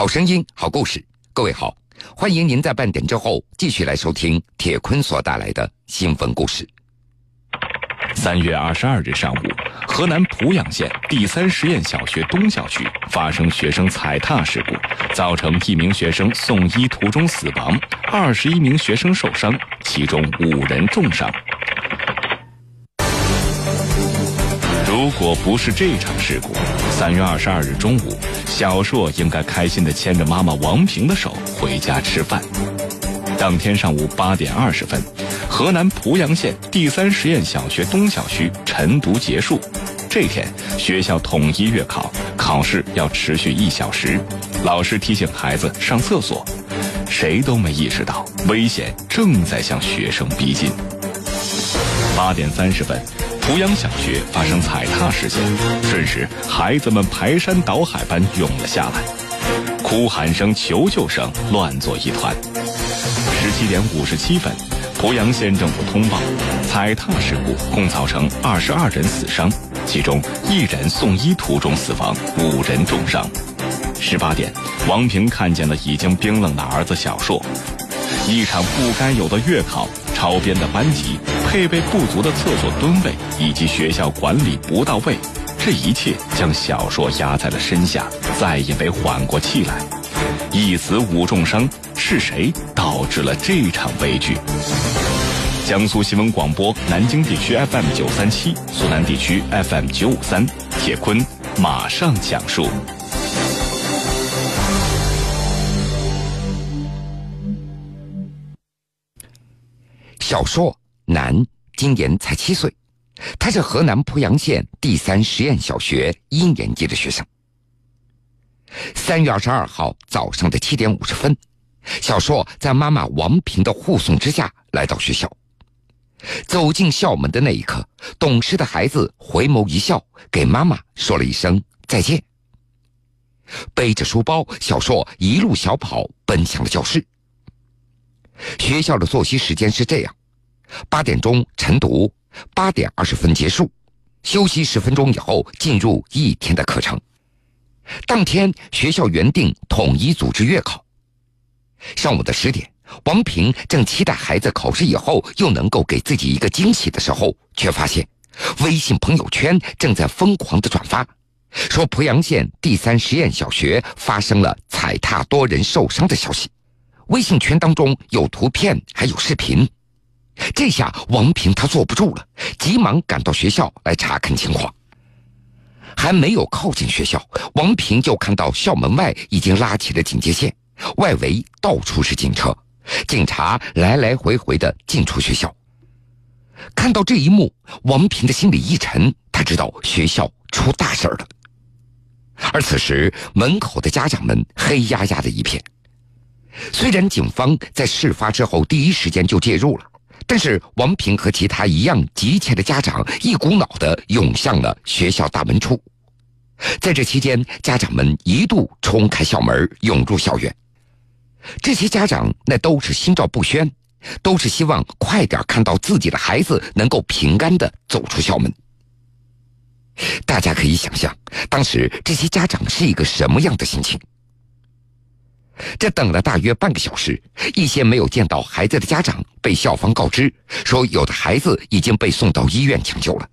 好声音，好故事。各位好，欢迎您在半点之后继续来收听铁坤所带来的新闻故事。三月二十二日上午，河南濮阳县第三实验小学东校区发生学生踩踏事故，造成一名学生送医途中死亡，二十一名学生受伤，其中五人重伤。如果不是这场事故，三月二十二日中午，小硕应该开心地牵着妈妈王平的手回家吃饭。当天上午八点二十分，河南濮阳县第三实验小学东校区晨读结束。这天，学校统一月考，考试要持续一小时。老师提醒孩子上厕所，谁都没意识到危险正在向学生逼近。八点三十分。濮阳小学发生踩踏事件，瞬时孩子们排山倒海般涌了下来，哭喊声、求救声乱作一团。十七点五十七分，濮阳县政府通报，踩踏事故共造成二十二人死伤，其中一人送医途中死亡，五人重伤。十八点，王平看见了已经冰冷的儿子小硕，一场不该有的月考。超编的班级、配备不足的厕所蹲位以及学校管理不到位，这一切将小硕压在了身下，再也没缓过气来。一死五重伤，是谁导致了这场悲剧？江苏新闻广播南京地区 FM 九三七，苏南地区 FM 九五三，铁坤马上讲述。小硕，男，今年才七岁，他是河南濮阳县第三实验小学一年级的学生。三月二十二号早上的七点五十分，小硕在妈妈王平的护送之下来到学校。走进校门的那一刻，懂事的孩子回眸一笑，给妈妈说了一声再见。背着书包，小硕一路小跑奔向了教室。学校的作息时间是这样。八点钟晨读，八点二十分结束，休息十分钟以后进入一天的课程。当天学校原定统一组织月考。上午的十点，王平正期待孩子考试以后又能够给自己一个惊喜的时候，却发现微信朋友圈正在疯狂的转发，说濮阳县第三实验小学发生了踩踏多人受伤的消息。微信群当中有图片，还有视频。这下王平他坐不住了，急忙赶到学校来查看情况。还没有靠近学校，王平就看到校门外已经拉起了警戒线，外围到处是警车，警察来来回回的进出学校。看到这一幕，王平的心里一沉，他知道学校出大事了。而此时门口的家长们黑压压的一片。虽然警方在事发之后第一时间就介入了。但是王平和其他一样急切的家长一股脑的涌向了学校大门处，在这期间，家长们一度冲开校门涌入校园。这些家长那都是心照不宣，都是希望快点看到自己的孩子能够平安的走出校门。大家可以想象，当时这些家长是一个什么样的心情。这等了大约半个小时，一些没有见到孩子的家长被校方告知，说有的孩子已经被送到医院抢救了。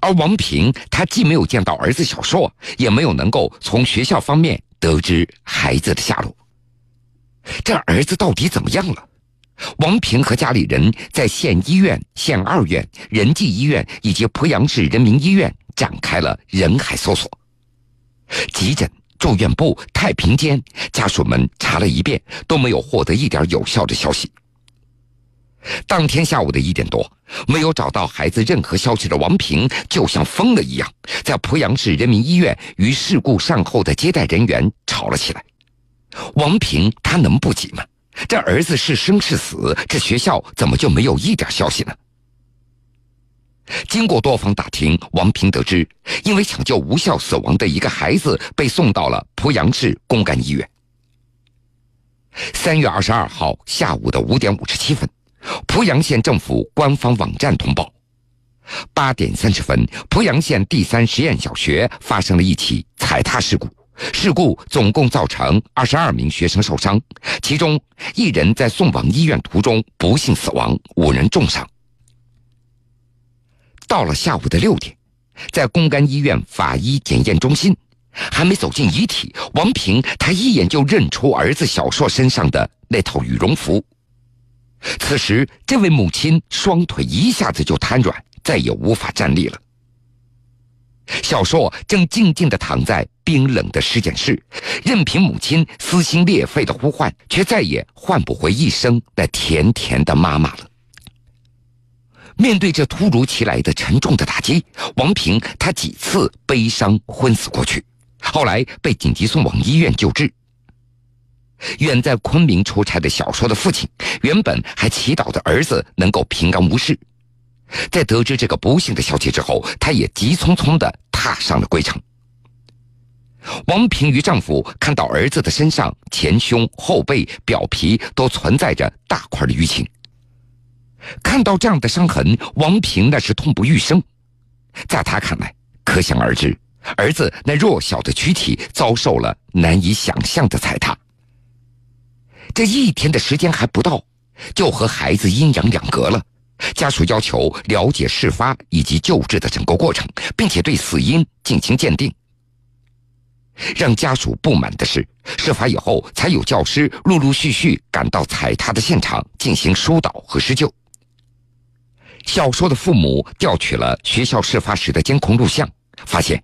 而王平他既没有见到儿子小硕，也没有能够从学校方面得知孩子的下落。这儿子到底怎么样了？王平和家里人在县医院、县二院、仁济医院以及濮阳市人民医院展开了人海搜索，急诊。住院部、太平间，家属们查了一遍，都没有获得一点有效的消息。当天下午的一点多，没有找到孩子任何消息的王平，就像疯了一样，在濮阳市人民医院与事故善后的接待人员吵了起来。王平他能不急吗？这儿子是生是死？这学校怎么就没有一点消息呢？经过多方打听，王平得知，因为抢救无效死亡的一个孩子被送到了濮阳市公干医院。三月二十二号下午的五点五十七分，濮阳县政府官方网站通报：八点三十分，濮阳县第三实验小学发生了一起踩踏事故，事故总共造成二十二名学生受伤，其中一人在送往医院途中不幸死亡，五人重伤。到了下午的六点，在公安医院法医检验中心，还没走进遗体，王平他一眼就认出儿子小硕身上的那套羽绒服。此时，这位母亲双腿一下子就瘫软，再也无法站立了。小硕正静静地躺在冰冷的尸检室，任凭母亲撕心裂肺的呼唤，却再也唤不回一声那甜甜的妈妈了。面对这突如其来的沉重的打击，王平他几次悲伤昏死过去，后来被紧急送往医院救治。远在昆明出差的小说的父亲，原本还祈祷着儿子能够平安无事，在得知这个不幸的消息之后，他也急匆匆地踏上了归程。王平与丈夫看到儿子的身上前胸、后背、表皮都存在着大块的淤青。看到这样的伤痕，王平那是痛不欲生。在他看来，可想而知，儿子那弱小的躯体遭受了难以想象的踩踏。这一天的时间还不到，就和孩子阴阳两隔了。家属要求了解事发以及救治的整个过程，并且对死因进行鉴定。让家属不满的是，事发以后才有教师陆陆续续赶到踩踏的现场进行疏导和施救。小说的父母调取了学校事发时的监控录像，发现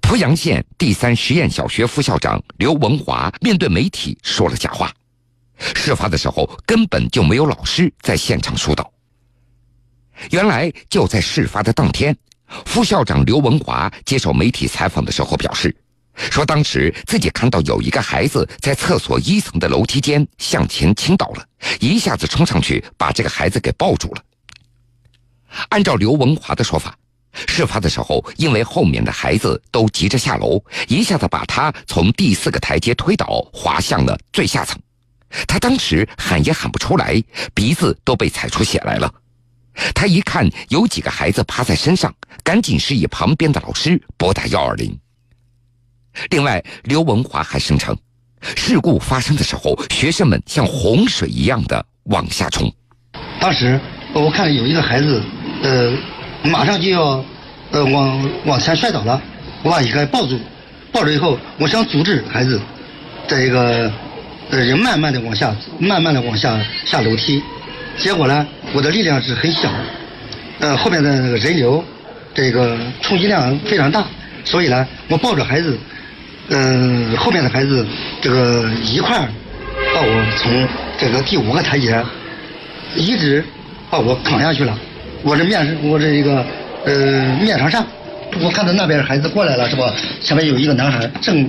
濮阳县第三实验小学副校长刘文华面对媒体说了假话。事发的时候根本就没有老师在现场疏导。原来就在事发的当天，副校长刘文华接受媒体采访的时候表示，说当时自己看到有一个孩子在厕所一层的楼梯间向前倾倒了，一下子冲上去把这个孩子给抱住了。按照刘文华的说法，事发的时候，因为后面的孩子都急着下楼，一下子把他从第四个台阶推倒，滑向了最下层。他当时喊也喊不出来，鼻子都被踩出血来了。他一看有几个孩子趴在身上，赶紧示意旁边的老师拨打幺二零。另外，刘文华还声称，事故发生的时候，学生们像洪水一样的往下冲。当时我看有一个孩子。呃，马上就要，呃，往往前摔倒了，我把一个抱住，抱住以后，我想阻止孩子，在一个，呃，人慢慢的往下，慢慢的往下下楼梯，结果呢，我的力量是很小，呃，后面的那个人流，这个冲击量非常大，所以呢，我抱着孩子，嗯，后面的孩子这个一块把我从这个第五个台阶，一直把我扛下去了。我这面，我这一个，呃，面朝上，我看到那边孩子过来了，是吧？前面有一个男孩正，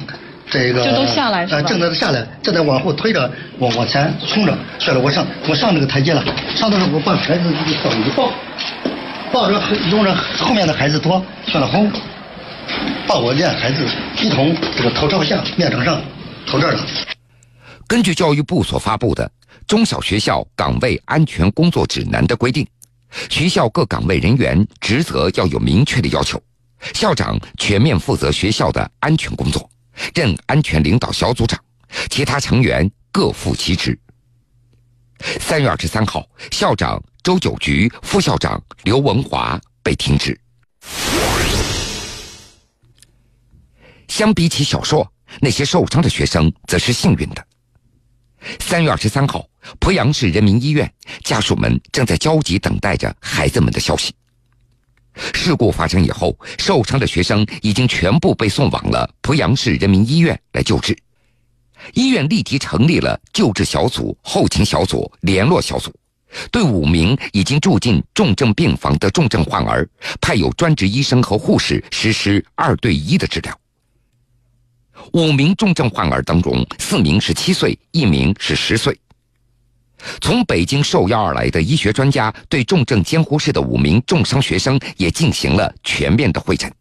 这个，就都下来是吧？正在下来，正在往后推着，往往前冲着，摔了我上，我上这个台阶了。上的时候我把孩子一抱一抱，抱着用着后面的孩子多，摔了轰，把我这孩子一同这个头朝下，面朝上，头这儿了。根据教育部所发布的《中小学校岗位安全工作指南》的规定。学校各岗位人员职责要有明确的要求，校长全面负责学校的安全工作，任安全领导小组长，其他成员各负其职。三月二十三号，校长周九菊、副校长刘文华被停职。相比起小硕，那些受伤的学生则是幸运的。三月二十三号，濮阳市人民医院家属们正在焦急等待着孩子们的消息。事故发生以后，受伤的学生已经全部被送往了濮阳市人民医院来救治。医院立即成立了救治小组、后勤小组、联络小组，对五名已经住进重症病房的重症患儿，派有专职医生和护士实施二对一的治疗。五名重症患儿当中，四名是七岁，一名是十岁。从北京受邀而来的医学专家对重症监护室的五名重伤学生也进行了全面的会诊。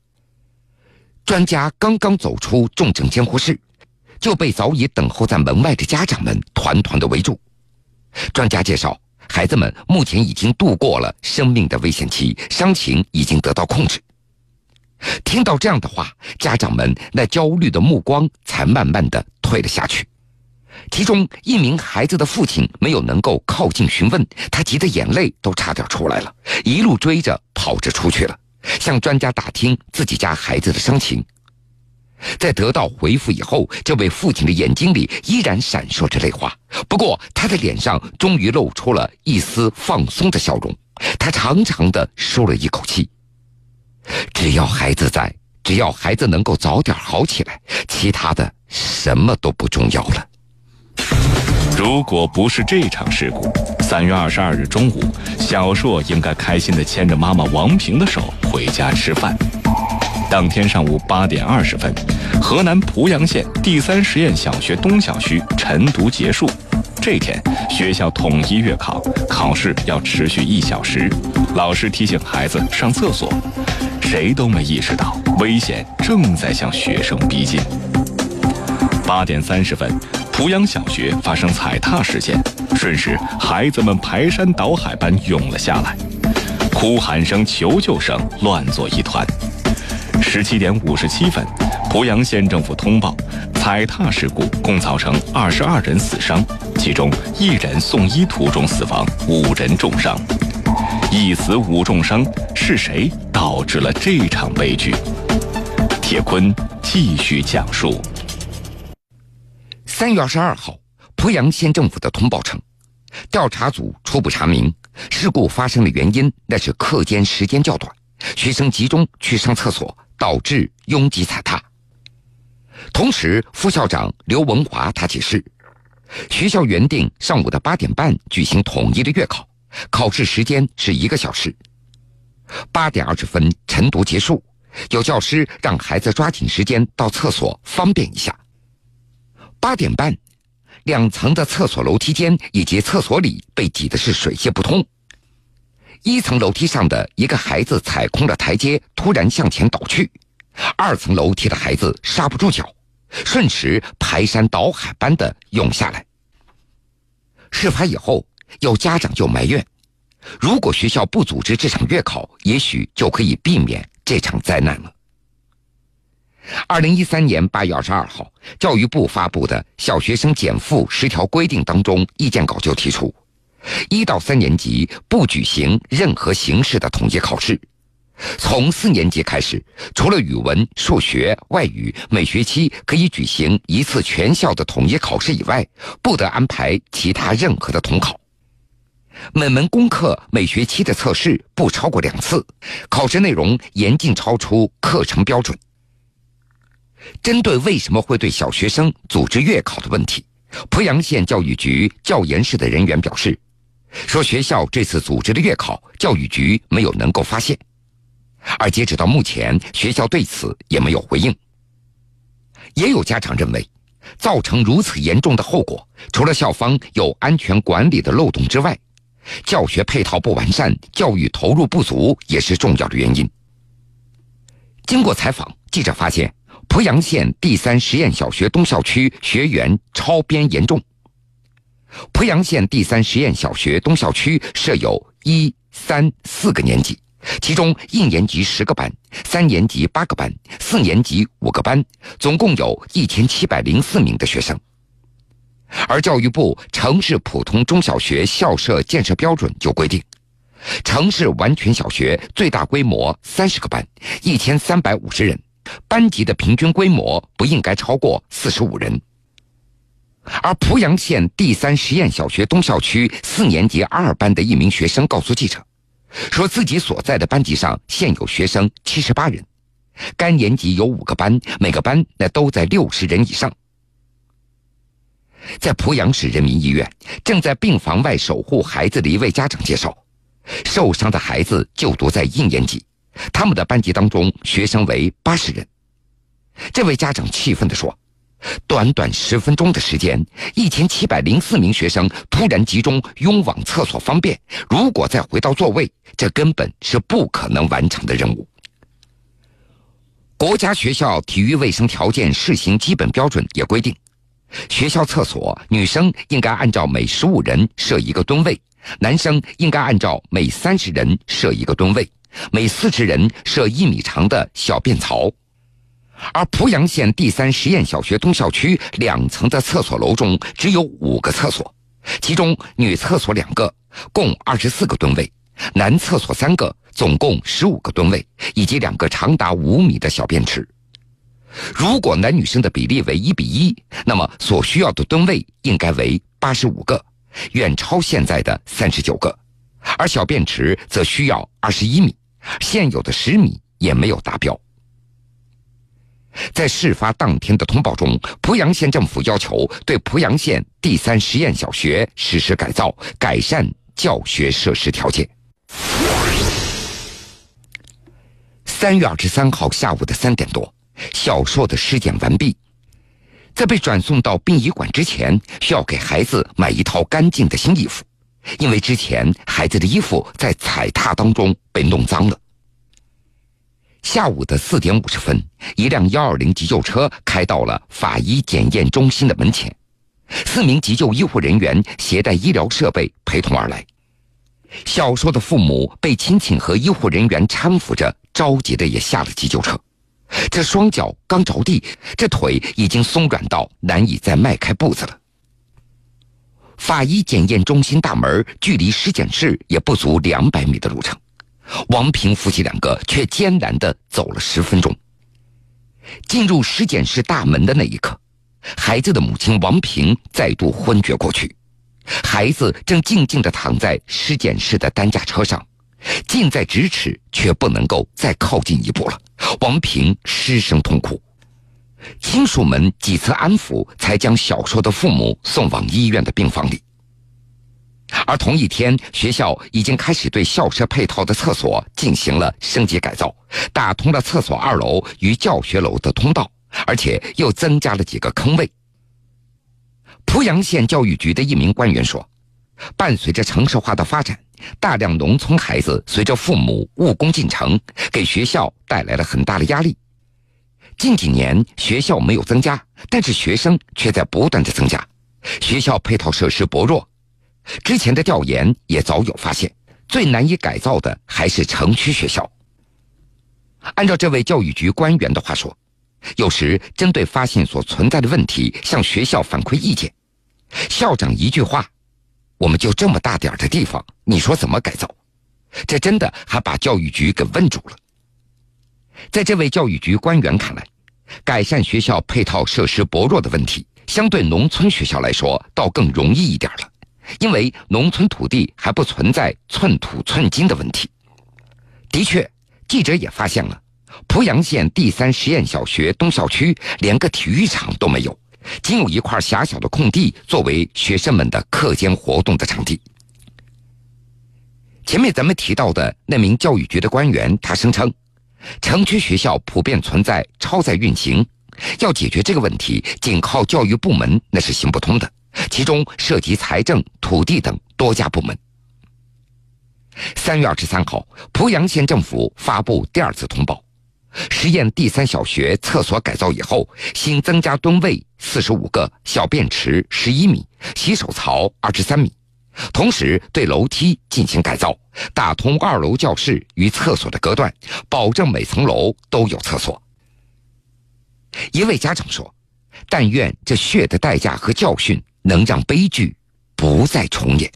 专家刚刚走出重症监护室，就被早已等候在门外的家长们团团的围住。专家介绍，孩子们目前已经度过了生命的危险期，伤情已经得到控制。听到这样的话，家长们那焦虑的目光才慢慢的退了下去。其中一名孩子的父亲没有能够靠近询问，他急得眼泪都差点出来了，一路追着跑着出去了，向专家打听自己家孩子的伤情。在得到回复以后，这位父亲的眼睛里依然闪烁着泪花，不过他的脸上终于露出了一丝放松的笑容，他长长的舒了一口气。只要孩子在，只要孩子能够早点好起来，其他的什么都不重要了。如果不是这场事故，三月二十二日中午，小硕应该开心地牵着妈妈王平的手回家吃饭。当天上午八点二十分，河南濮阳县第三实验小学东校区晨读结束。这天，学校统一月考，考试要持续一小时。老师提醒孩子上厕所，谁都没意识到危险正在向学生逼近。八点三十分。濮阳小学发生踩踏事件，瞬时孩子们排山倒海般涌了下来，哭喊声、求救声乱作一团。十七点五十七分，濮阳县政府通报，踩踏事故共造成二十二人死伤，其中一人送医途中死亡，五人重伤。一死五重伤，是谁导致了这场悲剧？铁坤继续讲述。三月二十二号，濮阳县政府的通报称，调查组初步查明，事故发生的原因那是课间时间较短，学生集中去上厕所，导致拥挤踩踏。同时，副校长刘文华他解释，学校原定上午的八点半举行统一的月考，考试时间是一个小时。八点二十分晨读结束，有教师让孩子抓紧时间到厕所方便一下。八点半，两层的厕所楼梯间以及厕所里被挤的是水泄不通。一层楼梯上的一个孩子踩空了台阶，突然向前倒去；二层楼梯的孩子刹不住脚，瞬时排山倒海般的涌下来。事发以后，有家长就埋怨：如果学校不组织这场月考，也许就可以避免这场灾难了。二零一三年八月二十二号，教育部发布的《小学生减负十条规定》当中，意见稿就提出，一到三年级不举行任何形式的统一考试。从四年级开始，除了语文、数学、外语每学期可以举行一次全校的统一考试以外，不得安排其他任何的统考。每门功课每学期的测试不超过两次，考试内容严禁超出课程标准。针对为什么会对小学生组织月考的问题，濮阳县教育局教研室的人员表示，说学校这次组织的月考，教育局没有能够发现，而截止到目前，学校对此也没有回应。也有家长认为，造成如此严重的后果，除了校方有安全管理的漏洞之外，教学配套不完善、教育投入不足也是重要的原因。经过采访，记者发现。濮阳县第三实验小学东校区学员超编严重。濮阳县第三实验小学东校区设有一、三、四个年级，其中一年级十个班，三年级八个班，四年级五个班，总共有一千七百零四名的学生。而教育部城市普通中小学校舍建设标准就规定，城市完全小学最大规模三十个班，一千三百五十人。班级的平均规模不应该超过四十五人。而濮阳县第三实验小学东校区四年级二班的一名学生告诉记者，说自己所在的班级上现有学生七十八人，该年级有五个班，每个班那都在六十人以上。在濮阳市人民医院正在病房外守护孩子的一位家长介绍，受伤的孩子就读在一年级。他们的班级当中学生为八十人，这位家长气愤地说：“短短十分钟的时间，一千七百零四名学生突然集中拥往厕所方便，如果再回到座位，这根本是不可能完成的任务。”国家学校体育卫生条件试行基本标准也规定，学校厕所女生应该按照每十五人设一个蹲位，男生应该按照每三十人设一个蹲位。每四十人设一米长的小便槽。而濮阳县第三实验小学东校区两层的厕所楼中只有五个厕所，其中女厕所两个，共二十四个蹲位；男厕所三个，总共十五个蹲位，以及两个长达五米的小便池。如果男女生的比例为一比一，那么所需要的吨位应该为八十五个，远超现在的三十九个。而小便池则需要二十一米，现有的十米也没有达标。在事发当天的通报中，濮阳县政府要求对濮阳县第三实验小学实施改造，改善教学设施条件。三月二十三号下午的三点多，小硕的尸检完毕，在被转送到殡仪馆之前，需要给孩子买一套干净的新衣服，因为之前孩子的衣服在踩踏当中被弄脏了。下午的四点五十分，一辆幺二零急救车开到了法医检验中心的门前，四名急救医护人员携带医疗设备陪同而来。小硕的父母被亲戚和医护人员搀扶着，着急的也下了急救车。这双脚刚着地，这腿已经松软到难以再迈开步子了。法医检验中心大门距离尸检室也不足两百米的路程。王平夫妻两个却艰难地走了十分钟。进入尸检室大门的那一刻，孩子的母亲王平再度昏厥过去，孩子正静静地躺在尸检室的担架车上，近在咫尺，却不能够再靠近一步了。王平失声痛哭，亲属们几次安抚，才将小硕的父母送往医院的病房里。而同一天，学校已经开始对校舍配套的厕所进行了升级改造，打通了厕所二楼与教学楼的通道，而且又增加了几个坑位。濮阳县教育局的一名官员说：“伴随着城市化的发展，大量农村孩子随着父母务工进城，给学校带来了很大的压力。近几年学校没有增加，但是学生却在不断的增加，学校配套设施薄弱。”之前的调研也早有发现，最难以改造的还是城区学校。按照这位教育局官员的话说，有时针对发现所存在的问题向学校反馈意见，校长一句话：“我们就这么大点的地方，你说怎么改造？”这真的还把教育局给问住了。在这位教育局官员看来，改善学校配套设施薄弱的问题，相对农村学校来说，倒更容易一点了。因为农村土地还不存在寸土寸金的问题。的确，记者也发现了，濮阳县第三实验小学东校区连个体育场都没有，仅有一块狭小的空地作为学生们的课间活动的场地。前面咱们提到的那名教育局的官员，他声称，城区学校普遍存在超载运行，要解决这个问题，仅靠教育部门那是行不通的。其中涉及财政、土地等多家部门。三月二十三号，濮阳县政府发布第二次通报：实验第三小学厕所改造以后，新增加蹲位四十五个，小便池十一米，洗手槽二十三米，同时对楼梯进行改造，打通二楼教室与厕所的隔断，保证每层楼都有厕所。一位家长说：“但愿这血的代价和教训。”能让悲剧不再重演。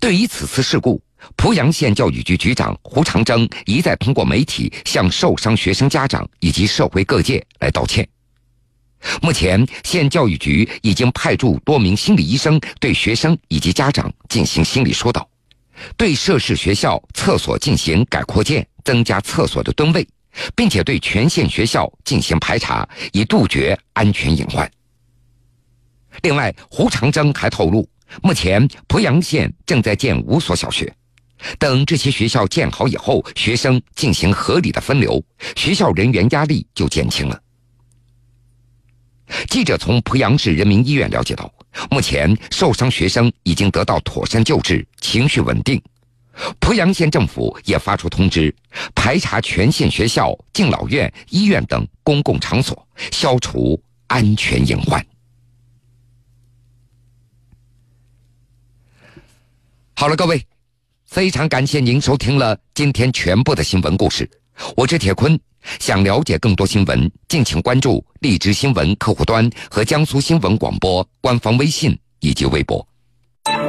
对于此次事故，濮阳县教育局局长胡长征一再通过媒体向受伤学生家长以及社会各界来道歉。目前，县教育局已经派驻多名心理医生对学生以及家长进行心理疏导，对涉事学校厕所进行改扩建，增加厕所的吨位，并且对全县学校进行排查，以杜绝安全隐患。另外，胡长征还透露，目前濮阳县正在建五所小学，等这些学校建好以后，学生进行合理的分流，学校人员压力就减轻了。记者从濮阳市人民医院了解到，目前受伤学生已经得到妥善救治，情绪稳定。濮阳县政府也发出通知，排查全县学校、敬老院、医院等公共场所，消除安全隐患。好了，各位，非常感谢您收听了今天全部的新闻故事，我是铁坤。想了解更多新闻，敬请关注荔枝新闻客户端和江苏新闻广播官方微信以及微博。